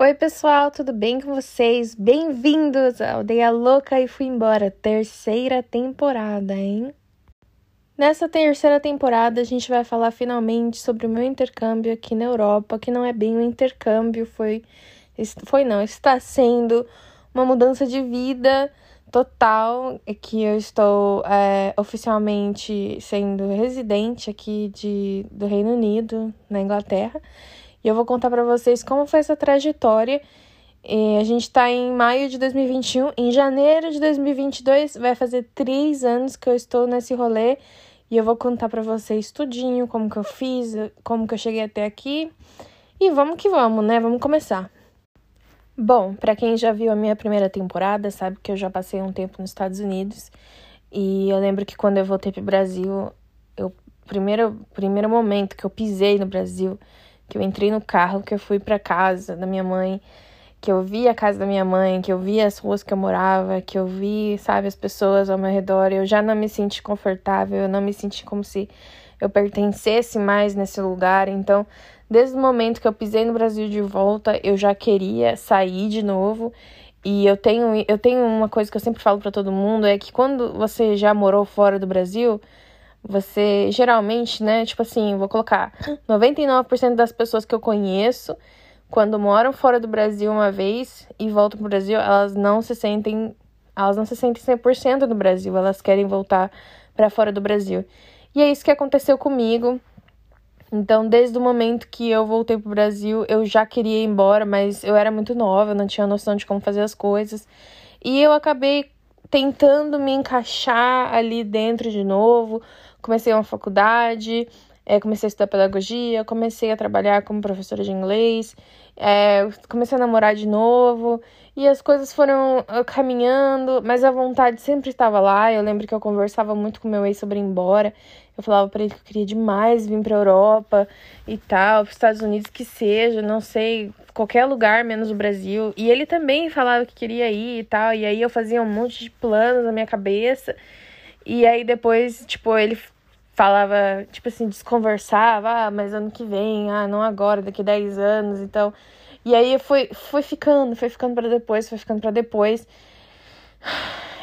Oi, pessoal, tudo bem com vocês? Bem-vindos à Aldeia Louca e Fui Embora, terceira temporada, hein? Nessa terceira temporada, a gente vai falar finalmente sobre o meu intercâmbio aqui na Europa, que não é bem um intercâmbio, foi, foi não, está sendo uma mudança de vida total, que eu estou é, oficialmente sendo residente aqui de, do Reino Unido, na Inglaterra, e eu vou contar para vocês como foi essa trajetória. E a gente está em maio de 2021. Em janeiro de 2022 vai fazer três anos que eu estou nesse rolê. E eu vou contar para vocês tudinho, como que eu fiz, como que eu cheguei até aqui. E vamos que vamos, né? Vamos começar. Bom, para quem já viu a minha primeira temporada, sabe que eu já passei um tempo nos Estados Unidos. E eu lembro que quando eu voltei pro Brasil, eu primeiro primeiro momento que eu pisei no Brasil, que eu entrei no carro, que eu fui para casa da minha mãe, que eu vi a casa da minha mãe, que eu vi as ruas que eu morava, que eu vi, sabe, as pessoas ao meu redor, eu já não me senti confortável, eu não me senti como se eu pertencesse mais nesse lugar. Então, desde o momento que eu pisei no Brasil de volta, eu já queria sair de novo. E eu tenho, eu tenho uma coisa que eu sempre falo para todo mundo, é que quando você já morou fora do Brasil, você geralmente, né, tipo assim, vou colocar 99% das pessoas que eu conheço, quando moram fora do Brasil uma vez e voltam pro Brasil, elas não se sentem, elas não se sentem 100% do Brasil, elas querem voltar para fora do Brasil. E é isso que aconteceu comigo. Então, desde o momento que eu voltei pro Brasil, eu já queria ir embora, mas eu era muito nova, não tinha noção de como fazer as coisas. E eu acabei tentando me encaixar ali dentro de novo, comecei uma faculdade, é, comecei a estudar pedagogia, comecei a trabalhar como professora de inglês, é, comecei a namorar de novo e as coisas foram ah, caminhando, mas a vontade sempre estava lá. Eu lembro que eu conversava muito com meu ex sobre ir embora. Eu falava para ele que eu queria demais vir para Europa e tal, para Estados Unidos que seja, não sei, qualquer lugar menos o Brasil. E ele também falava que queria ir e tal. E aí eu fazia um monte de planos na minha cabeça. E aí depois, tipo, ele falava, tipo assim, desconversava, ah, mas ano que vem, ah, não agora, daqui 10 anos, então. E aí foi, foi ficando, foi ficando para depois, foi ficando para depois.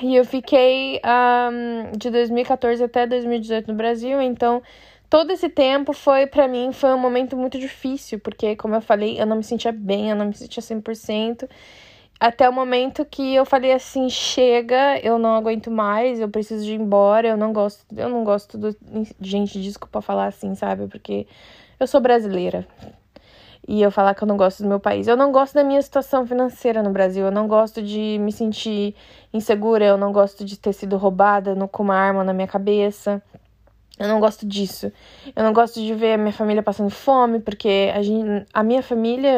E eu fiquei um, de 2014 até 2018 no Brasil, então todo esse tempo foi para mim foi um momento muito difícil, porque como eu falei, eu não me sentia bem, eu não me sentia 100% até o momento que eu falei assim, chega, eu não aguento mais, eu preciso de ir embora, eu não gosto, eu não gosto do gente, desculpa falar assim, sabe? Porque eu sou brasileira. E eu falar que eu não gosto do meu país. Eu não gosto da minha situação financeira no Brasil. Eu não gosto de me sentir insegura. Eu não gosto de ter sido roubada com uma arma na minha cabeça. Eu não gosto disso. Eu não gosto de ver a minha família passando fome, porque a, gente, a minha família,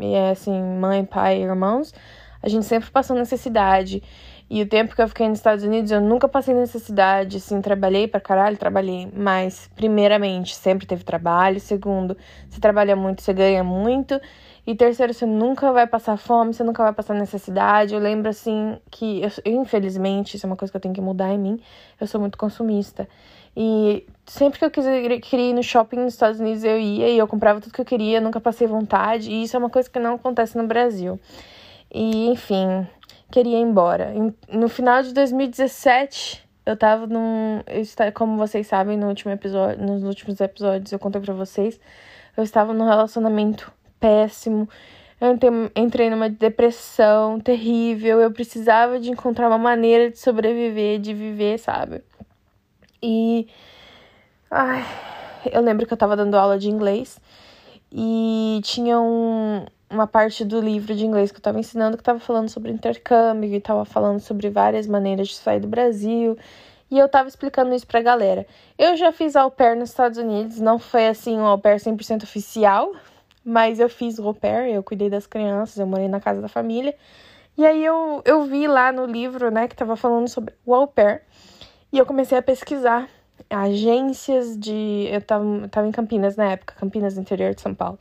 é assim, mãe, pai, irmãos, a gente sempre passou necessidade. E o tempo que eu fiquei nos Estados Unidos, eu nunca passei necessidade, assim, trabalhei pra caralho, trabalhei. Mas, primeiramente, sempre teve trabalho. Segundo, você trabalha muito, você ganha muito. E terceiro, você nunca vai passar fome, você nunca vai passar necessidade. Eu lembro, assim, que, eu, infelizmente, isso é uma coisa que eu tenho que mudar em mim, eu sou muito consumista. E sempre que eu queria, ir no shopping nos Estados Unidos, eu ia e eu comprava tudo que eu queria, nunca passei vontade. E isso é uma coisa que não acontece no Brasil. E, enfim, queria ir embora. No final de 2017, eu tava num. Como vocês sabem, no último episódio, nos últimos episódios eu contei pra vocês, eu estava num relacionamento péssimo. Eu entrei numa depressão terrível. Eu precisava de encontrar uma maneira de sobreviver, de viver, sabe? E. Ai, eu lembro que eu tava dando aula de inglês e tinha um, uma parte do livro de inglês que eu tava ensinando que tava falando sobre intercâmbio e tava falando sobre várias maneiras de sair do Brasil. E eu tava explicando isso pra galera. Eu já fiz au pair nos Estados Unidos, não foi assim um au pair 100% oficial, mas eu fiz au pair, eu cuidei das crianças, eu morei na casa da família. E aí eu, eu vi lá no livro, né, que tava falando sobre o au pair. E eu comecei a pesquisar agências de. Eu tava, eu tava em Campinas na época, Campinas, interior de São Paulo.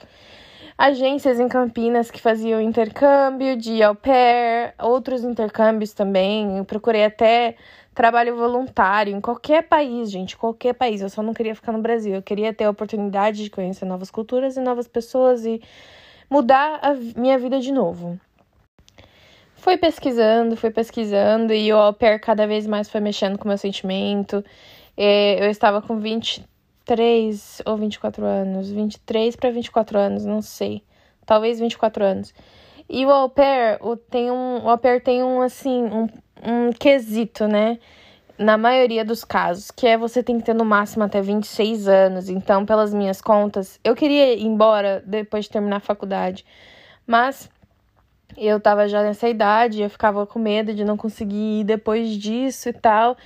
Agências em Campinas que faziam intercâmbio de au pair, outros intercâmbios também. Eu procurei até trabalho voluntário em qualquer país, gente, qualquer país. Eu só não queria ficar no Brasil. Eu queria ter a oportunidade de conhecer novas culturas e novas pessoas e mudar a minha vida de novo. Fui pesquisando, fui pesquisando e o au pair cada vez mais foi mexendo com o meu sentimento. Eu estava com 23 ou 24 anos, 23 para 24 anos, não sei. Talvez 24 anos. E o au pair, o, tem um, o au pair tem um, assim, um, um quesito, né? Na maioria dos casos, que é você tem que ter no máximo até 26 anos. Então, pelas minhas contas, eu queria ir embora depois de terminar a faculdade. Mas eu tava já nessa idade, eu ficava com medo de não conseguir ir depois disso e tal.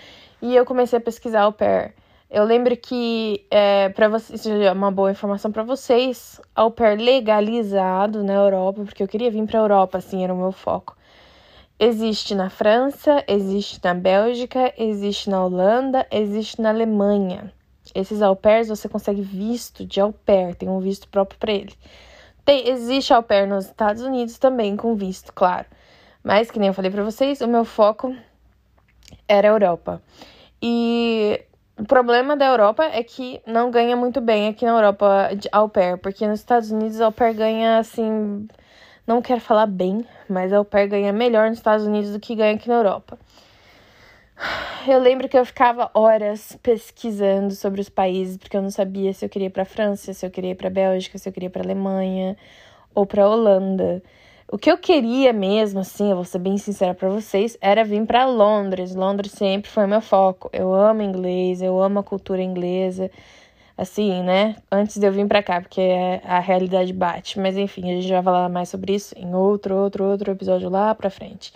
E eu comecei a pesquisar au pair. Eu lembro que, é, para vocês, é uma boa informação para vocês, au pair legalizado na Europa, porque eu queria vir para Europa, assim, era o meu foco. Existe na França, existe na Bélgica, existe na Holanda, existe na Alemanha. Esses au pairs você consegue visto de au pair, tem um visto próprio para ele. Tem, existe au pair nos Estados Unidos também com visto, claro. Mas, que nem eu falei para vocês, o meu foco era a Europa. E o problema da Europa é que não ganha muito bem aqui na Europa de au pair, porque nos Estados Unidos au pair ganha assim. Não quero falar bem, mas au pair ganha melhor nos Estados Unidos do que ganha aqui na Europa. Eu lembro que eu ficava horas pesquisando sobre os países, porque eu não sabia se eu queria ir para França, se eu queria ir para Bélgica, se eu queria ir para Alemanha ou para Holanda. O que eu queria mesmo, assim, eu vou ser bem sincera para vocês, era vir para Londres. Londres sempre foi meu foco. Eu amo inglês, eu amo a cultura inglesa. Assim, né? Antes de eu vir para cá, porque a realidade bate. Mas enfim, a gente vai falar mais sobre isso em outro, outro, outro episódio lá pra frente.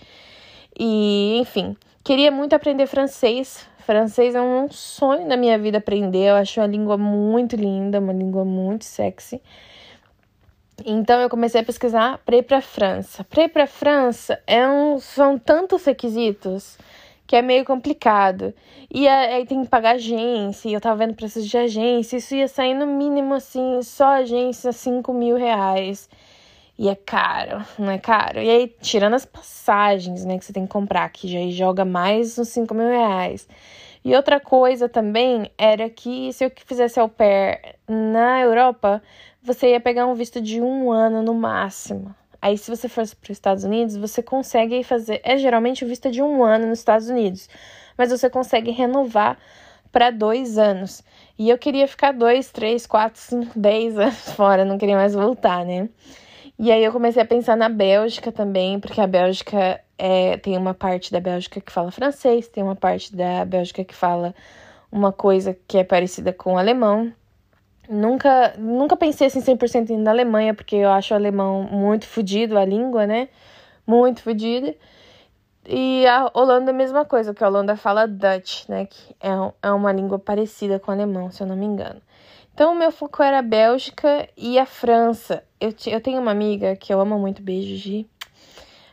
E, enfim, queria muito aprender francês. Francês é um sonho da minha vida aprender. Eu acho uma língua muito linda, uma língua muito sexy. Então eu comecei a pesquisar para ir para França. Para ir para França é um, são tantos requisitos que é meio complicado. E aí tem que pagar agência, eu tava vendo preços de agência, isso ia sair no mínimo assim, só agência 5 mil reais. E é caro, não é caro? E aí, tirando as passagens, né, que você tem que comprar, que já joga mais uns 5 mil reais. E outra coisa também era que se eu fizesse au pair na Europa, você ia pegar um visto de um ano no máximo. Aí, se você fosse para os Estados Unidos, você consegue fazer. É geralmente o visto de um ano nos Estados Unidos, mas você consegue renovar para dois anos. E eu queria ficar dois, três, quatro, cinco, dez anos fora, não queria mais voltar, né? E aí eu comecei a pensar na Bélgica também, porque a Bélgica é, tem uma parte da Bélgica que fala francês, tem uma parte da Bélgica que fala uma coisa que é parecida com o alemão. Nunca, nunca pensei assim 100% na Alemanha, porque eu acho o alemão muito fodido, a língua, né? Muito fodida. E a Holanda é a mesma coisa, porque a Holanda fala Dutch, né? Que é, é uma língua parecida com o alemão, se eu não me engano. Então, o meu foco era a Bélgica e a França. Eu, eu tenho uma amiga que eu amo muito, beijo, Gi.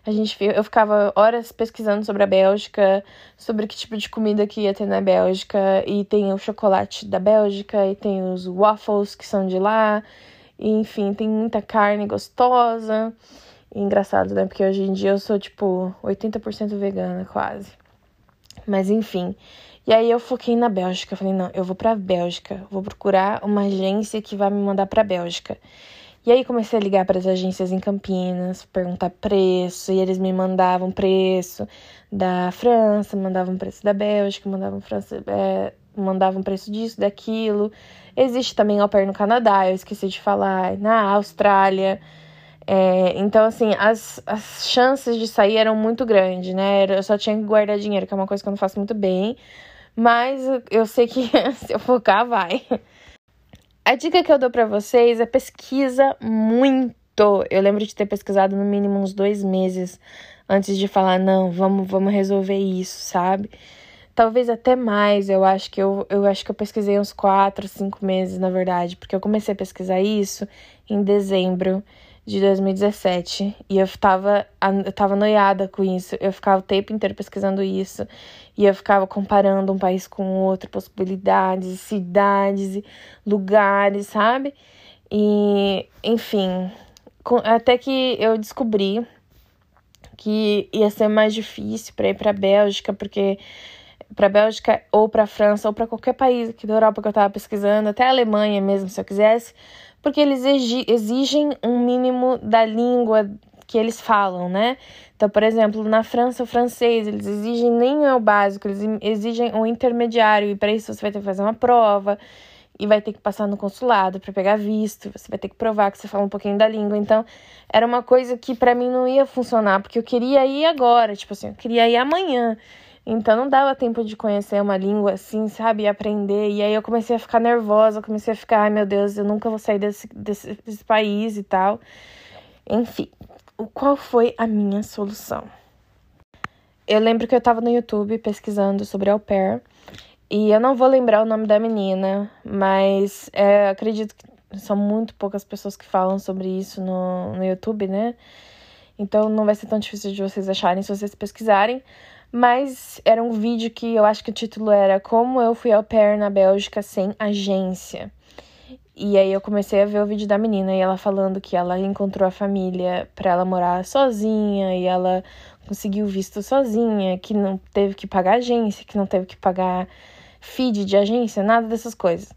A gente, eu ficava horas pesquisando sobre a Bélgica, sobre que tipo de comida que ia ter na Bélgica, e tem o chocolate da Bélgica, e tem os waffles que são de lá, e, enfim, tem muita carne gostosa. E engraçado, né? Porque hoje em dia eu sou tipo 80% vegana, quase. Mas enfim. E aí eu foquei na Bélgica. Falei, não, eu vou pra Bélgica. Vou procurar uma agência que vai me mandar pra Bélgica. E aí comecei a ligar para as agências em Campinas, perguntar preço, e eles me mandavam preço da França, mandavam preço da Bélgica, mandavam, França, é, mandavam preço disso, daquilo. Existe também au pair no Canadá, eu esqueci de falar, na Austrália. É, então, assim, as, as chances de sair eram muito grandes, né? Eu só tinha que guardar dinheiro, que é uma coisa que eu não faço muito bem. Mas eu sei que se eu focar, vai. A dica que eu dou para vocês é pesquisa muito. Eu lembro de ter pesquisado no mínimo uns dois meses antes de falar, não, vamos, vamos resolver isso, sabe? Talvez até mais, eu acho que eu, eu acho que eu pesquisei uns quatro, cinco meses, na verdade, porque eu comecei a pesquisar isso em dezembro de 2017 e eu tava, eu tava noiada com isso. Eu ficava o tempo inteiro pesquisando isso e eu ficava comparando um país com outro, possibilidades, cidades, lugares, sabe? E, enfim, até que eu descobri que ia ser mais difícil para ir para Bélgica, porque para Bélgica ou para França ou para qualquer país aqui da Europa que eu tava pesquisando, até a Alemanha mesmo, se eu quisesse, porque eles exigem um mínimo da língua que eles falam, né? Então, por exemplo, na França, o francês, eles exigem nem o básico, eles exigem o intermediário, e para isso você vai ter que fazer uma prova e vai ter que passar no consulado para pegar visto, você vai ter que provar que você fala um pouquinho da língua. Então, era uma coisa que para mim não ia funcionar, porque eu queria ir agora, tipo assim, eu queria ir amanhã. Então não dava tempo de conhecer uma língua assim, sabe? E aprender. E aí eu comecei a ficar nervosa, comecei a ficar, ai meu Deus, eu nunca vou sair desse, desse, desse país e tal. Enfim, qual foi a minha solução? Eu lembro que eu tava no YouTube pesquisando sobre au pair. E eu não vou lembrar o nome da menina, mas é, acredito que são muito poucas pessoas que falam sobre isso no, no YouTube, né? Então não vai ser tão difícil de vocês acharem se vocês pesquisarem. Mas era um vídeo que eu acho que o título era Como eu fui au pair na Bélgica sem agência. E aí eu comecei a ver o vídeo da menina e ela falando que ela encontrou a família para ela morar sozinha e ela conseguiu visto sozinha, que não teve que pagar agência, que não teve que pagar feed de agência, nada dessas coisas.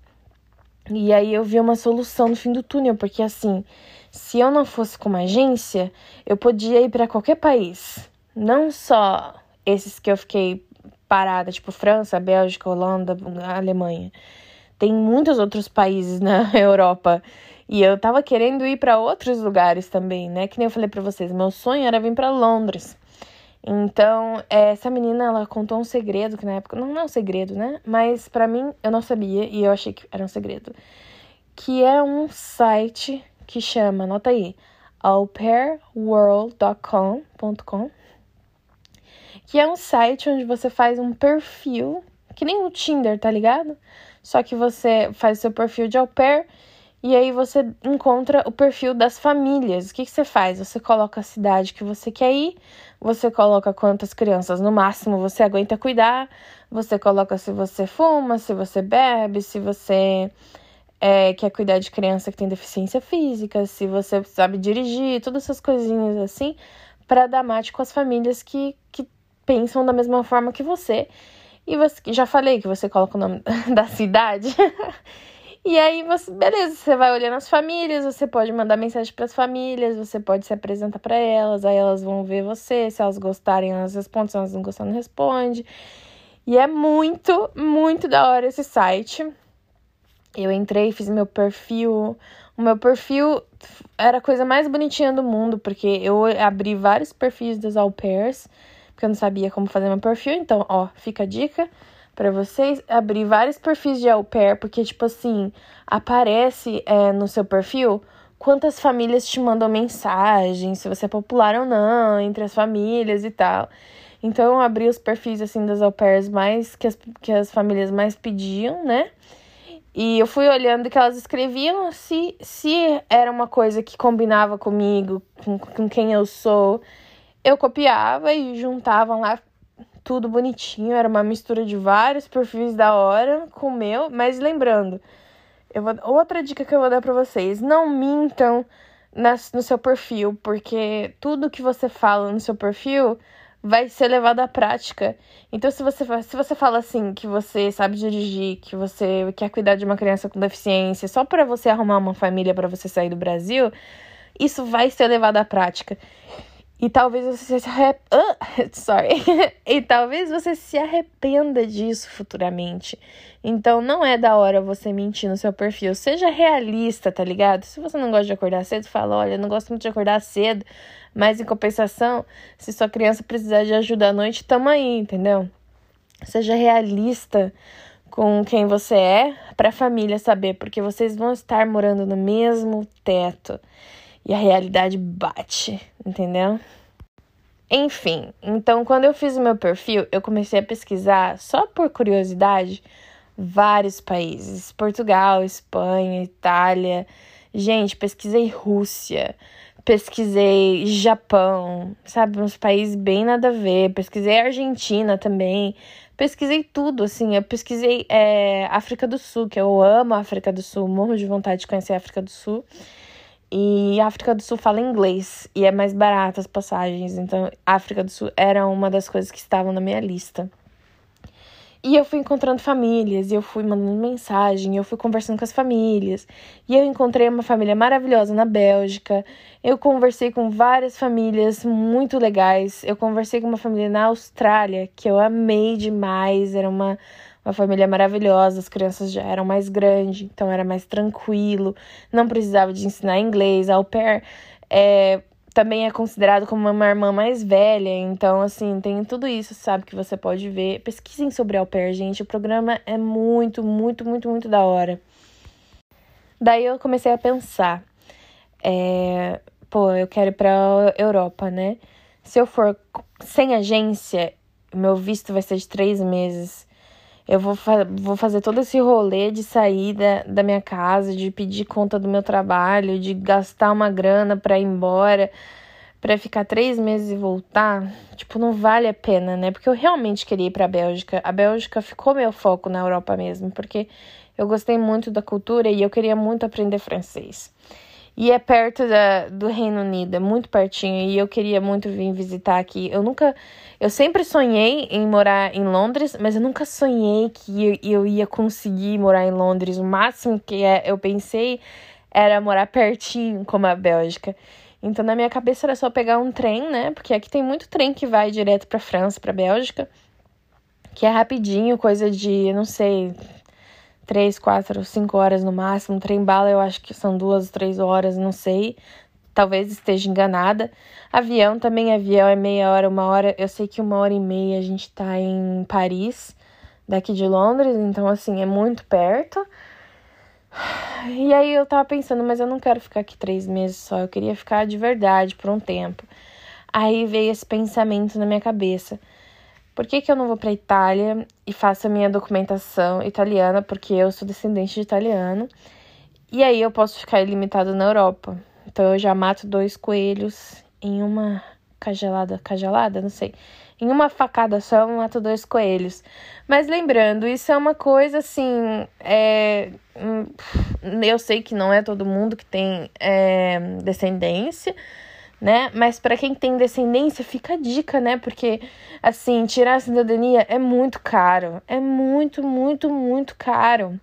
E aí eu vi uma solução no fim do túnel, porque assim, se eu não fosse com uma agência, eu podia ir para qualquer país, não só esses que eu fiquei parada, tipo França, Bélgica, Holanda, Alemanha. Tem muitos outros países na Europa. E eu tava querendo ir para outros lugares também, né? Que nem eu falei para vocês, meu sonho era vir para Londres. Então, essa menina, ela contou um segredo que na época não, é um segredo, né? Mas para mim eu não sabia e eu achei que era um segredo. Que é um site que chama, anota aí, aupairworld.com.com, que é um site onde você faz um perfil, que nem o Tinder, tá ligado? Só que você faz seu perfil de au pair e aí você encontra o perfil das famílias. O que, que você faz? Você coloca a cidade que você quer ir, você coloca quantas crianças no máximo você aguenta cuidar, você coloca se você fuma, se você bebe, se você é, quer cuidar de criança que tem deficiência física, se você sabe dirigir, todas essas coisinhas assim, para dar mate com as famílias que, que pensam da mesma forma que você. E você já falei que você coloca o nome da cidade. E aí você, beleza, você vai olhando as famílias, você pode mandar mensagem para as famílias, você pode se apresentar para elas, aí elas vão ver você, se elas gostarem, elas respondem, se elas não gostarem, não responde. E é muito, muito da hora esse site. Eu entrei, fiz meu perfil. O meu perfil era a coisa mais bonitinha do mundo, porque eu abri vários perfis das au pairs, porque eu não sabia como fazer meu perfil. Então, ó, fica a dica para vocês abrir vários perfis de au pair, porque, tipo assim, aparece é, no seu perfil quantas famílias te mandam mensagem, se você é popular ou não, entre as famílias e tal. Então, eu abri os perfis, assim, das au pairs mais, que as, que as famílias mais pediam, né? E eu fui olhando que elas escreviam se, se era uma coisa que combinava comigo, com, com quem eu sou. Eu copiava e juntavam lá tudo bonitinho, era uma mistura de vários perfis da hora com o meu, mas lembrando, eu vou, outra dica que eu vou dar para vocês, não mintam nas, no seu perfil, porque tudo que você fala no seu perfil vai ser levado à prática. Então, se você, se você fala assim, que você sabe dirigir, que você quer cuidar de uma criança com deficiência, só para você arrumar uma família para você sair do Brasil, isso vai ser levado à prática. E talvez você se arrep... uh, sorry. e talvez você se arrependa disso futuramente. Então não é da hora você mentir no seu perfil. Seja realista, tá ligado? Se você não gosta de acordar cedo, fala, olha, eu não gosto muito de acordar cedo, mas em compensação, se sua criança precisar de ajuda à noite, tamo aí, entendeu? Seja realista com quem você é para a família saber, porque vocês vão estar morando no mesmo teto e a realidade bate, entendeu? Enfim, então quando eu fiz o meu perfil, eu comecei a pesquisar, só por curiosidade, vários países: Portugal, Espanha, Itália. Gente, pesquisei Rússia, pesquisei Japão, sabe? Uns países bem nada a ver. Pesquisei Argentina também. Pesquisei tudo, assim. Eu pesquisei é, África do Sul, que eu amo a África do Sul, morro de vontade de conhecer a África do Sul. E a África do Sul fala inglês e é mais barata as passagens. Então, a África do Sul era uma das coisas que estavam na minha lista. E eu fui encontrando famílias, e eu fui mandando mensagem, eu fui conversando com as famílias. E eu encontrei uma família maravilhosa na Bélgica. Eu conversei com várias famílias muito legais. Eu conversei com uma família na Austrália, que eu amei demais. Era uma, uma família maravilhosa, as crianças já eram mais grandes, então era mais tranquilo. Não precisava de ensinar inglês. A au pair é, também é considerado como uma irmã mais velha, então, assim, tem tudo isso, sabe, que você pode ver. Pesquisem sobre au pair, gente, o programa é muito, muito, muito, muito da hora. Daí eu comecei a pensar, é, pô, eu quero ir pra Europa, né? Se eu for sem agência, meu visto vai ser de três meses. Eu vou, fa vou fazer todo esse rolê de sair da, da minha casa, de pedir conta do meu trabalho, de gastar uma grana para ir embora, para ficar três meses e voltar. Tipo, não vale a pena, né? Porque eu realmente queria ir pra Bélgica. A Bélgica ficou meu foco na Europa mesmo, porque eu gostei muito da cultura e eu queria muito aprender francês. E é perto da, do Reino Unido, é muito pertinho. E eu queria muito vir visitar aqui. Eu nunca. Eu sempre sonhei em morar em Londres, mas eu nunca sonhei que eu, ia conseguir morar em Londres. O máximo que é, eu pensei era morar pertinho, como a Bélgica. Então, na minha cabeça era só pegar um trem, né? Porque aqui tem muito trem que vai direto para França, para Bélgica, que é rapidinho, coisa de, não sei, três, quatro, cinco horas no máximo. Trem bala eu acho que são duas, três horas, não sei. Talvez esteja enganada. Avião também, avião é meia hora, uma hora. Eu sei que uma hora e meia a gente tá em Paris, daqui de Londres, então assim, é muito perto. E aí eu tava pensando, mas eu não quero ficar aqui três meses só, eu queria ficar de verdade por um tempo. Aí veio esse pensamento na minha cabeça. Por que, que eu não vou para Itália e faço a minha documentação italiana? Porque eu sou descendente de italiano. E aí eu posso ficar ilimitado na Europa. Então eu já mato dois coelhos em uma cagelada, cagelada, não sei. Em uma facada só eu mato dois coelhos. Mas lembrando, isso é uma coisa assim. É, hum, eu sei que não é todo mundo que tem é, descendência né? Mas para quem tem descendência, fica a dica, né? Porque, assim, tirar a cidadania é muito caro. É muito, muito, muito caro.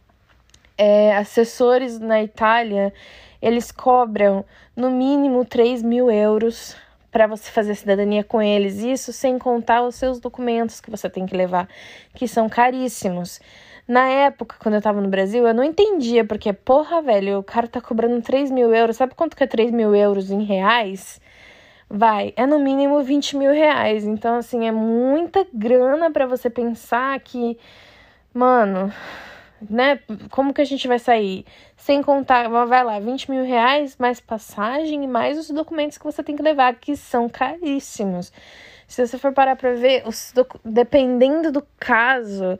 É, assessores na Itália, eles cobram no mínimo 3 mil euros para você fazer cidadania com eles. Isso sem contar os seus documentos que você tem que levar, que são caríssimos. Na época, quando eu tava no Brasil, eu não entendia, porque, porra, velho, o cara tá cobrando 3 mil euros. Sabe quanto que é 3 mil euros em reais? vai, é no mínimo 20 mil reais. Então, assim, é muita grana para você pensar que, mano, né? Como que a gente vai sair? Sem contar, vai lá, 20 mil reais, mais passagem e mais os documentos que você tem que levar, que são caríssimos. Se você for parar pra ver, os dependendo do caso,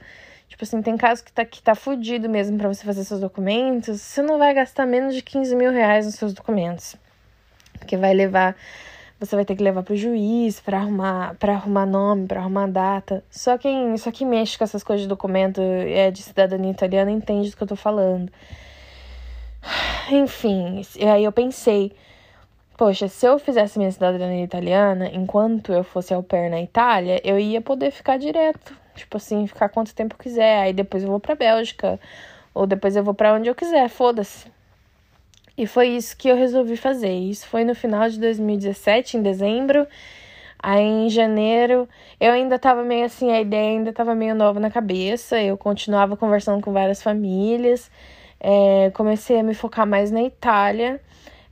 tipo assim, tem caso que tá, que tá fudido mesmo para você fazer seus documentos, você não vai gastar menos de 15 mil reais nos seus documentos. Que vai levar você vai ter que levar pro juiz para arrumar para arrumar nome, para arrumar data. Só quem só quem mexe com essas coisas de documento é de cidadania italiana entende do que eu tô falando. Enfim, aí eu pensei, poxa, se eu fizesse minha cidadania italiana enquanto eu fosse au pair na Itália, eu ia poder ficar direto, tipo assim, ficar quanto tempo quiser. Aí depois eu vou para Bélgica ou depois eu vou para onde eu quiser, foda-se. E foi isso que eu resolvi fazer. Isso foi no final de 2017, em dezembro. Aí em janeiro, eu ainda tava meio assim, a ideia ainda tava meio nova na cabeça. Eu continuava conversando com várias famílias. É, comecei a me focar mais na Itália.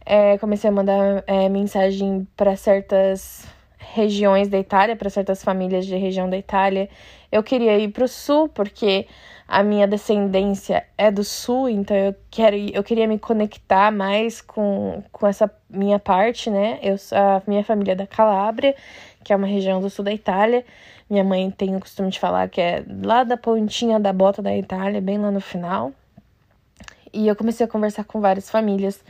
É, comecei a mandar é, mensagem para certas regiões da Itália, para certas famílias de região da Itália. Eu queria ir para o sul, porque a minha descendência é do sul, então eu quero eu queria me conectar mais com, com essa minha parte, né? Eu a minha família é da Calábria, que é uma região do sul da Itália. Minha mãe tem o costume de falar que é lá da pontinha da bota da Itália, bem lá no final. E eu comecei a conversar com várias famílias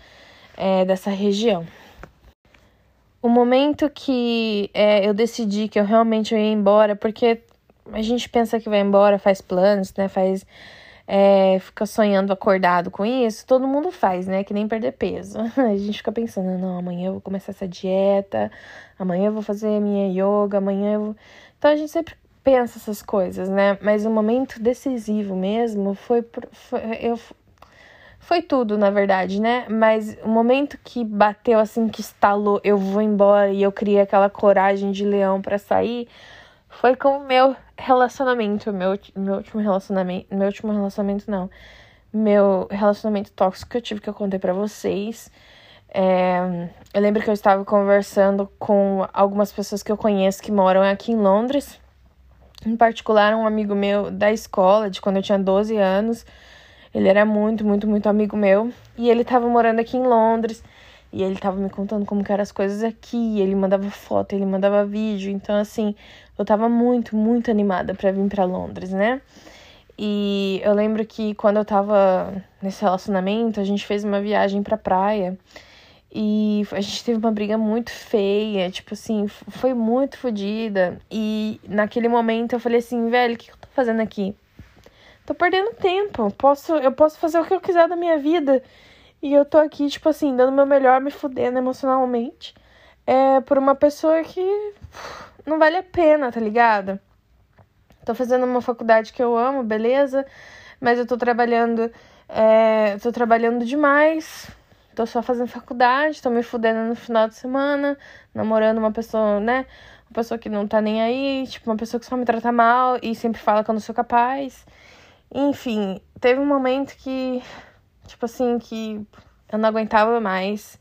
é, dessa região. O momento que é, eu decidi que eu realmente ia embora, porque a gente pensa que vai embora, faz planos, né? Faz. É, fica sonhando acordado com isso, todo mundo faz, né? Que nem perder peso. A gente fica pensando, não, amanhã eu vou começar essa dieta, amanhã eu vou fazer minha yoga, amanhã eu vou. Então a gente sempre pensa essas coisas, né? Mas o momento decisivo mesmo foi, foi eu foi tudo, na verdade, né? Mas o momento que bateu assim, que estalou, eu vou embora e eu criei aquela coragem de leão para sair, foi com o meu relacionamento, meu, meu último relacionamento, meu último relacionamento não, meu relacionamento tóxico que eu tive que eu contei para vocês. É, eu lembro que eu estava conversando com algumas pessoas que eu conheço que moram aqui em Londres, em particular um amigo meu da escola, de quando eu tinha 12 anos. Ele era muito, muito, muito amigo meu. E ele tava morando aqui em Londres. E ele tava me contando como que eram as coisas aqui. Ele mandava foto, ele mandava vídeo. Então, assim, eu tava muito, muito animada para vir para Londres, né? E eu lembro que quando eu tava nesse relacionamento, a gente fez uma viagem pra praia. E a gente teve uma briga muito feia, tipo assim, foi muito fodida. E naquele momento eu falei assim, velho, o que eu tô fazendo aqui? tô perdendo tempo. Posso, eu posso fazer o que eu quiser da minha vida. E eu tô aqui, tipo assim, dando meu melhor, me fudendo emocionalmente. É por uma pessoa que não vale a pena, tá ligado? Tô fazendo uma faculdade que eu amo, beleza? Mas eu tô trabalhando. É, tô trabalhando demais. Tô só fazendo faculdade, tô me fudendo no final de semana, namorando uma pessoa, né? Uma pessoa que não tá nem aí, tipo, uma pessoa que só me trata mal e sempre fala que eu não sou capaz. Enfim, teve um momento que, tipo assim, que eu não aguentava mais.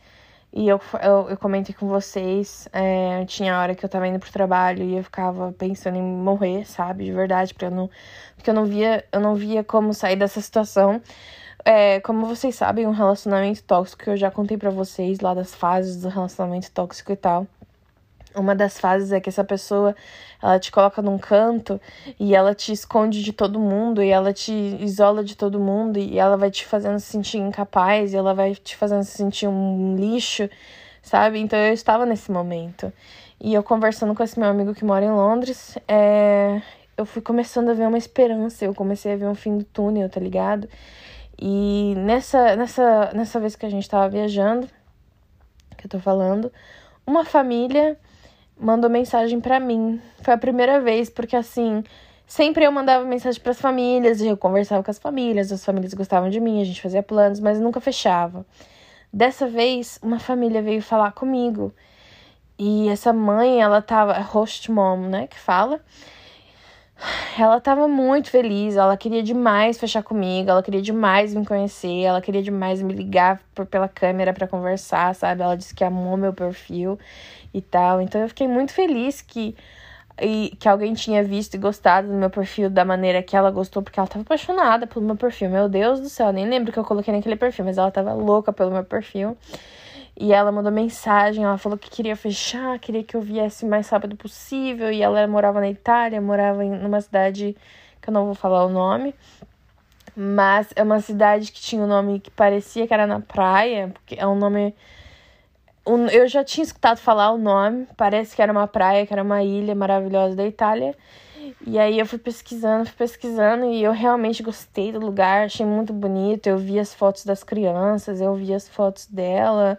E eu, eu, eu comentei com vocês, é, tinha hora que eu tava indo pro trabalho e eu ficava pensando em morrer, sabe? De verdade, porque eu não, porque eu não via, eu não via como sair dessa situação. É, como vocês sabem, um relacionamento tóxico, que eu já contei para vocês lá das fases do relacionamento tóxico e tal. Uma das fases é que essa pessoa, ela te coloca num canto e ela te esconde de todo mundo e ela te isola de todo mundo e ela vai te fazendo se sentir incapaz e ela vai te fazendo se sentir um lixo, sabe? Então eu estava nesse momento. E eu conversando com esse meu amigo que mora em Londres, é... eu fui começando a ver uma esperança, eu comecei a ver um fim do túnel, tá ligado? E nessa, nessa, nessa vez que a gente tava viajando, que eu tô falando, uma família mandou mensagem para mim. Foi a primeira vez, porque assim, sempre eu mandava mensagem para as famílias, eu conversava com as famílias, as famílias gostavam de mim, a gente fazia planos, mas nunca fechava. Dessa vez, uma família veio falar comigo. E essa mãe, ela tava, host mom, né, que fala. Ela tava muito feliz, ela queria demais fechar comigo, ela queria demais me conhecer, ela queria demais me ligar por, pela câmera para conversar, sabe? Ela disse que amou meu perfil e tal. Então eu fiquei muito feliz que e que alguém tinha visto e gostado do meu perfil da maneira que ela gostou, porque ela tava apaixonada pelo meu perfil. Meu Deus do céu, nem lembro que eu coloquei naquele perfil, mas ela tava louca pelo meu perfil. E ela mandou mensagem, ela falou que queria fechar, queria que eu viesse o mais rápido possível. E ela morava na Itália, morava em uma cidade que eu não vou falar o nome. Mas é uma cidade que tinha um nome que parecia que era na praia, porque é um nome eu já tinha escutado falar o nome, parece que era uma praia, que era uma ilha maravilhosa da Itália. E aí eu fui pesquisando, fui pesquisando e eu realmente gostei do lugar, achei muito bonito. Eu vi as fotos das crianças, eu vi as fotos dela,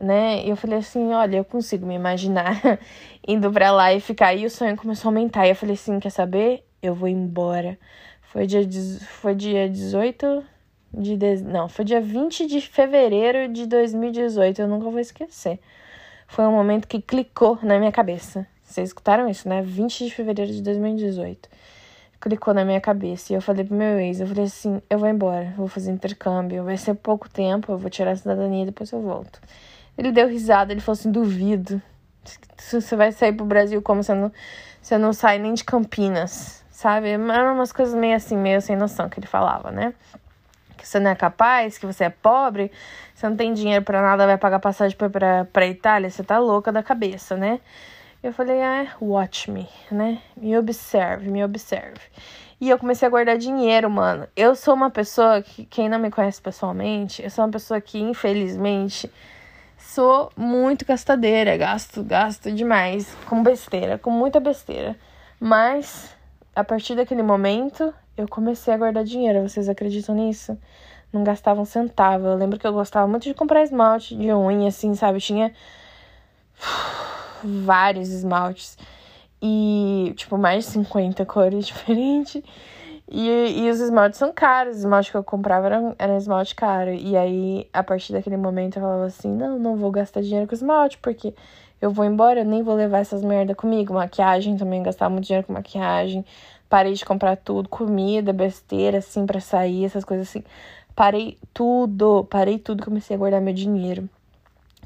né? E eu falei assim, olha, eu consigo me imaginar indo para lá e ficar. E o sonho começou a aumentar. E eu falei assim, quer saber? Eu vou embora. Foi dia, foi dia 18 de, de... Não, foi dia 20 de fevereiro de 2018. Eu nunca vou esquecer. Foi um momento que clicou na minha cabeça. Vocês escutaram isso, né? 20 de fevereiro de 2018. Clicou na minha cabeça. E eu falei pro meu ex, eu falei assim, eu vou embora, vou fazer intercâmbio, vai ser pouco tempo, eu vou tirar a cidadania e depois eu volto. Ele deu risada, ele falou assim, duvido. Você vai sair pro Brasil como você não, você não sai nem de Campinas, sabe? Eram umas coisas meio assim, meio sem noção que ele falava, né? que você não é capaz, que você é pobre, você não tem dinheiro para nada, vai pagar passagem pra, pra Itália, você tá louca da cabeça, né? Eu falei, ah, watch me, né? Me observe, me observe. E eu comecei a guardar dinheiro, mano. Eu sou uma pessoa que, quem não me conhece pessoalmente, eu sou uma pessoa que, infelizmente, sou muito gastadeira. Gasto, gasto demais com besteira, com muita besteira. Mas, a partir daquele momento, eu comecei a guardar dinheiro. Vocês acreditam nisso? Não gastava um centavo. Eu lembro que eu gostava muito de comprar esmalte de unha, assim, sabe? Tinha vários esmaltes. E, tipo, mais de 50 cores diferentes. E, e os esmaltes são caros. Os esmaltes que eu comprava eram, eram esmalte caro. E aí, a partir daquele momento, eu falava assim: não, não vou gastar dinheiro com esmalte, porque eu vou embora, eu nem vou levar essas merda comigo. Maquiagem também, gastar muito dinheiro com maquiagem. Parei de comprar tudo, comida, besteira, assim, para sair, essas coisas assim. Parei tudo, parei tudo, comecei a guardar meu dinheiro.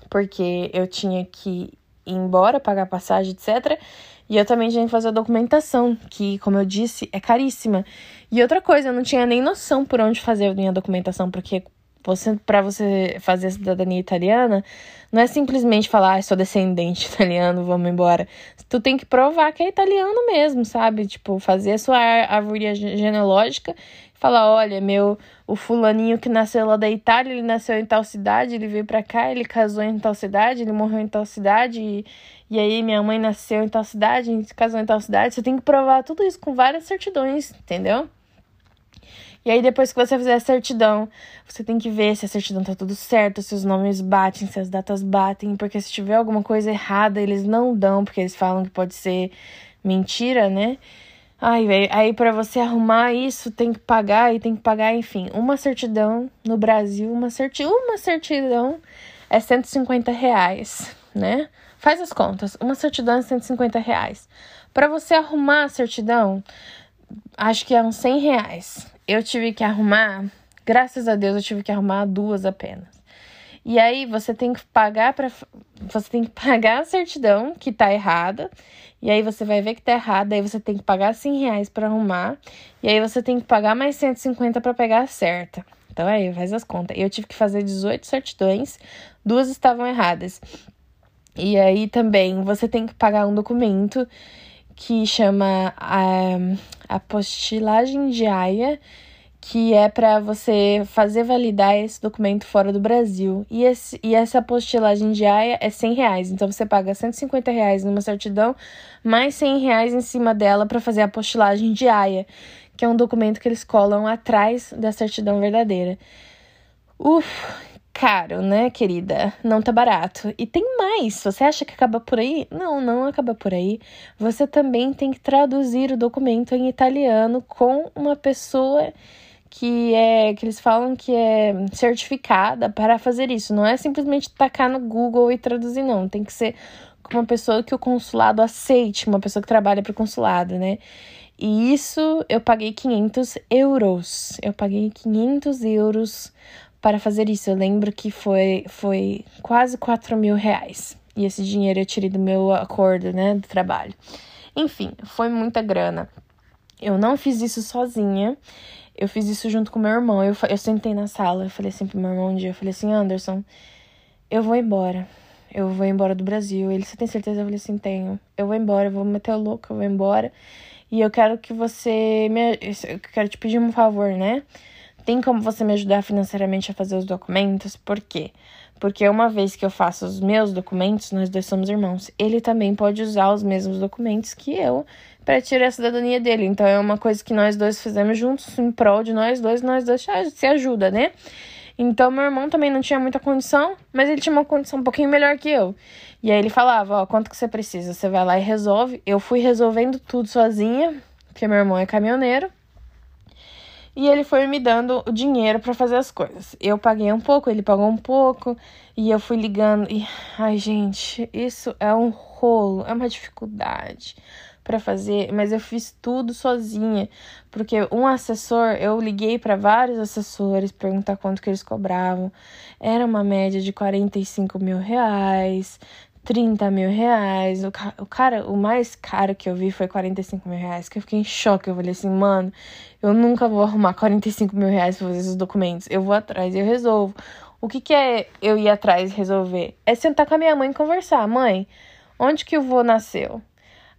Porque eu tinha que ir embora, pagar passagem, etc. E eu também tinha que fazer a documentação, que, como eu disse, é caríssima. E outra coisa, eu não tinha nem noção por onde fazer a minha documentação, porque você, para você fazer a cidadania italiana, não é simplesmente falar, ah, sou descendente italiano, vamos embora. Tu tem que provar que é italiano mesmo, sabe? Tipo, fazer a sua árvore genealógica falar, olha, meu, o fulaninho que nasceu lá da Itália, ele nasceu em tal cidade, ele veio pra cá, ele casou em tal cidade, ele morreu em tal cidade, e, e aí minha mãe nasceu em tal cidade, a gente casou em tal cidade. Você tem que provar tudo isso com várias certidões, entendeu? E aí, depois que você fizer a certidão, você tem que ver se a certidão tá tudo certo, se os nomes batem, se as datas batem, porque se tiver alguma coisa errada, eles não dão, porque eles falam que pode ser mentira, né? Ai, aí para você arrumar isso, tem que pagar e tem que pagar, enfim, uma certidão no Brasil, uma, certi uma certidão é 150 reais, né? Faz as contas, uma certidão é 150 reais. Para você arrumar a certidão, acho que é uns 100 reais eu tive que arrumar, graças a Deus eu tive que arrumar duas apenas. E aí você tem que pagar para você tem que pagar a certidão que tá errada. E aí você vai ver que tá errada, aí você tem que pagar 100 reais para arrumar. E aí você tem que pagar mais 150 para pegar a certa. Então aí, faz as contas. Eu tive que fazer 18 certidões, duas estavam erradas. E aí também você tem que pagar um documento que chama a, a postilagem diária, que é para você fazer validar esse documento fora do Brasil. E, esse, e essa postilagem diária é 100 reais. Então você paga 150 reais numa certidão, mais 100 reais em cima dela para fazer a postilagem diária, que é um documento que eles colam atrás da certidão verdadeira. Uf, caro, né, querida? Não tá barato. E tem mais. Você acha que acaba por aí? Não, não acaba por aí. Você também tem que traduzir o documento em italiano com uma pessoa que é que eles falam que é certificada para fazer isso. Não é simplesmente tacar no Google e traduzir, não. Tem que ser uma pessoa que o consulado aceite, uma pessoa que trabalha para o consulado, né? E isso eu paguei 500 euros. Eu paguei 500 euros para fazer isso. Eu lembro que foi, foi quase 4 mil reais. E esse dinheiro eu tirei do meu acordo, né, do trabalho. Enfim, foi muita grana. Eu não fiz isso sozinha. Eu fiz isso junto com meu irmão. Eu, eu sentei na sala, eu falei assim pro meu irmão um dia, eu falei assim, Anderson, eu vou embora. Eu vou embora do Brasil. Ele, você tem certeza? Eu falei assim, tenho. Eu vou embora, eu vou meter o louco, eu vou embora. E eu quero que você me... Eu quero te pedir um favor, né? Tem como você me ajudar financeiramente a fazer os documentos? Por quê? Porque uma vez que eu faço os meus documentos, nós dois somos irmãos. Ele também pode usar os mesmos documentos que eu para tirar a cidadania dele. Então é uma coisa que nós dois fizemos juntos em prol de nós dois, nós dois se ajuda, né? Então meu irmão também não tinha muita condição, mas ele tinha uma condição um pouquinho melhor que eu. E aí ele falava, ó, quanto que você precisa? Você vai lá e resolve. Eu fui resolvendo tudo sozinha, porque meu irmão é caminhoneiro e ele foi me dando o dinheiro para fazer as coisas. Eu paguei um pouco, ele pagou um pouco, e eu fui ligando e ai, gente, isso é um rolo, é uma dificuldade para fazer, mas eu fiz tudo sozinha, porque um assessor, eu liguei para vários assessores perguntar quanto que eles cobravam, era uma média de 45 mil reais, 30 mil reais. O, o cara, o mais caro que eu vi foi 45 mil reais. Que eu fiquei em choque. Eu falei assim, mano, eu nunca vou arrumar 45 mil reais pra fazer esses documentos. Eu vou atrás e eu resolvo. O que, que é eu ir atrás resolver? É sentar com a minha mãe e conversar. Mãe, onde que o vô nasceu?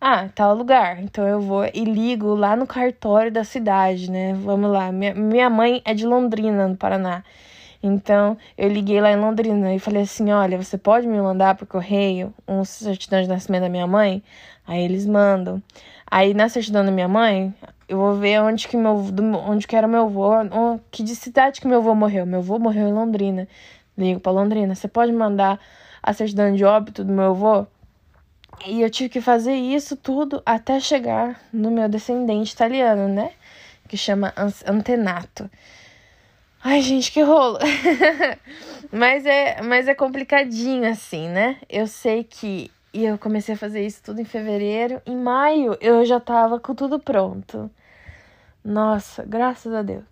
Ah, tal lugar. Então eu vou e ligo lá no cartório da cidade, né? Vamos lá. Minha, minha mãe é de Londrina, no Paraná. Então, eu liguei lá em Londrina e falei assim: olha, você pode me mandar por correio um certidão de nascimento da minha mãe? Aí eles mandam. Aí na certidão da minha mãe, eu vou ver onde que meu onde que era meu avô, que de cidade que meu avô morreu. Meu avô morreu em Londrina. Ligo para Londrina. Você pode mandar a certidão de óbito do meu avô? E eu tive que fazer isso tudo até chegar no meu descendente italiano, né? Que chama Antenato. Ai, gente, que rolo. mas é, mas é complicadinho assim, né? Eu sei que e eu comecei a fazer isso tudo em fevereiro. Em maio eu já tava com tudo pronto. Nossa, graças a Deus.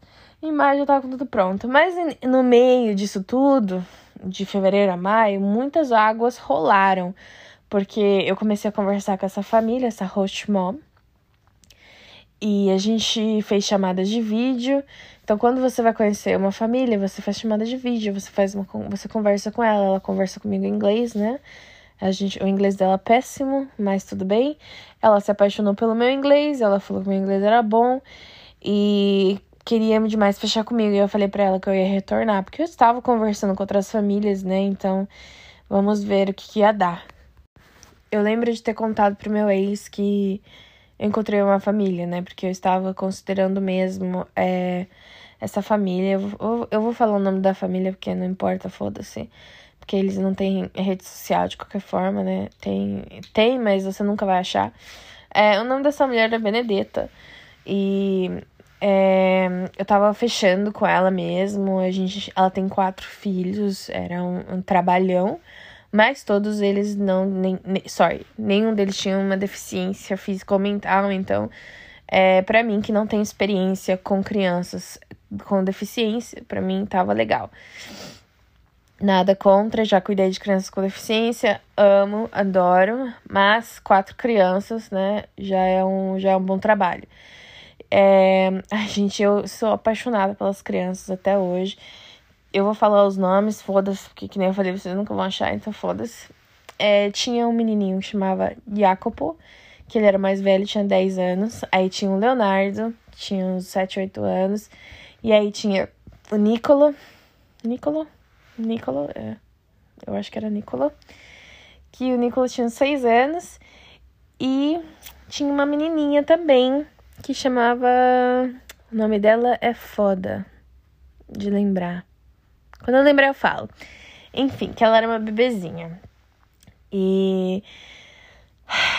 Em maio já tava com tudo pronto. Mas no meio disso tudo, de fevereiro a maio, muitas águas rolaram. Porque eu comecei a conversar com essa família, essa host mom. E a gente fez chamadas de vídeo. Então, quando você vai conhecer uma família, você faz chamada de vídeo, você faz uma, você conversa com ela, ela conversa comigo em inglês, né? A gente, o inglês dela é péssimo, mas tudo bem. Ela se apaixonou pelo meu inglês, ela falou que meu inglês era bom e queria demais fechar comigo. E eu falei para ela que eu ia retornar, porque eu estava conversando com outras famílias, né? Então, vamos ver o que, que ia dar. Eu lembro de ter contado pro meu ex que eu encontrei uma família, né? Porque eu estava considerando mesmo é, essa família. Eu, eu, eu vou falar o nome da família porque não importa, foda-se porque eles não têm rede social de qualquer forma, né? Tem, tem mas você nunca vai achar. É, o nome dessa mulher é Benedetta. E é, eu tava fechando com ela mesmo. A gente, ela tem quatro filhos, era um, um trabalhão. Mas todos eles não. Nem, nem, sorry, nenhum deles tinha uma deficiência física ou mental. Então, é, para mim, que não tenho experiência com crianças com deficiência, para mim tava legal. Nada contra, já cuidei de crianças com deficiência, amo, adoro, mas quatro crianças, né, já é um, já é um bom trabalho. É, ai, gente, eu sou apaixonada pelas crianças até hoje. Eu vou falar os nomes, foda-se, porque que nem eu falei, vocês nunca vão achar, então foda-se. É, tinha um menininho que chamava Jacopo, que ele era mais velho, tinha 10 anos. Aí tinha o Leonardo, tinha uns 7, 8 anos. E aí tinha o Nicolo. Nicolo? Nicola, é, eu acho que era Nicola, que o Nicola tinha seis anos e tinha uma menininha também que chamava. O nome dela é foda de lembrar. Quando eu lembrar, eu falo. Enfim, que ela era uma bebezinha. E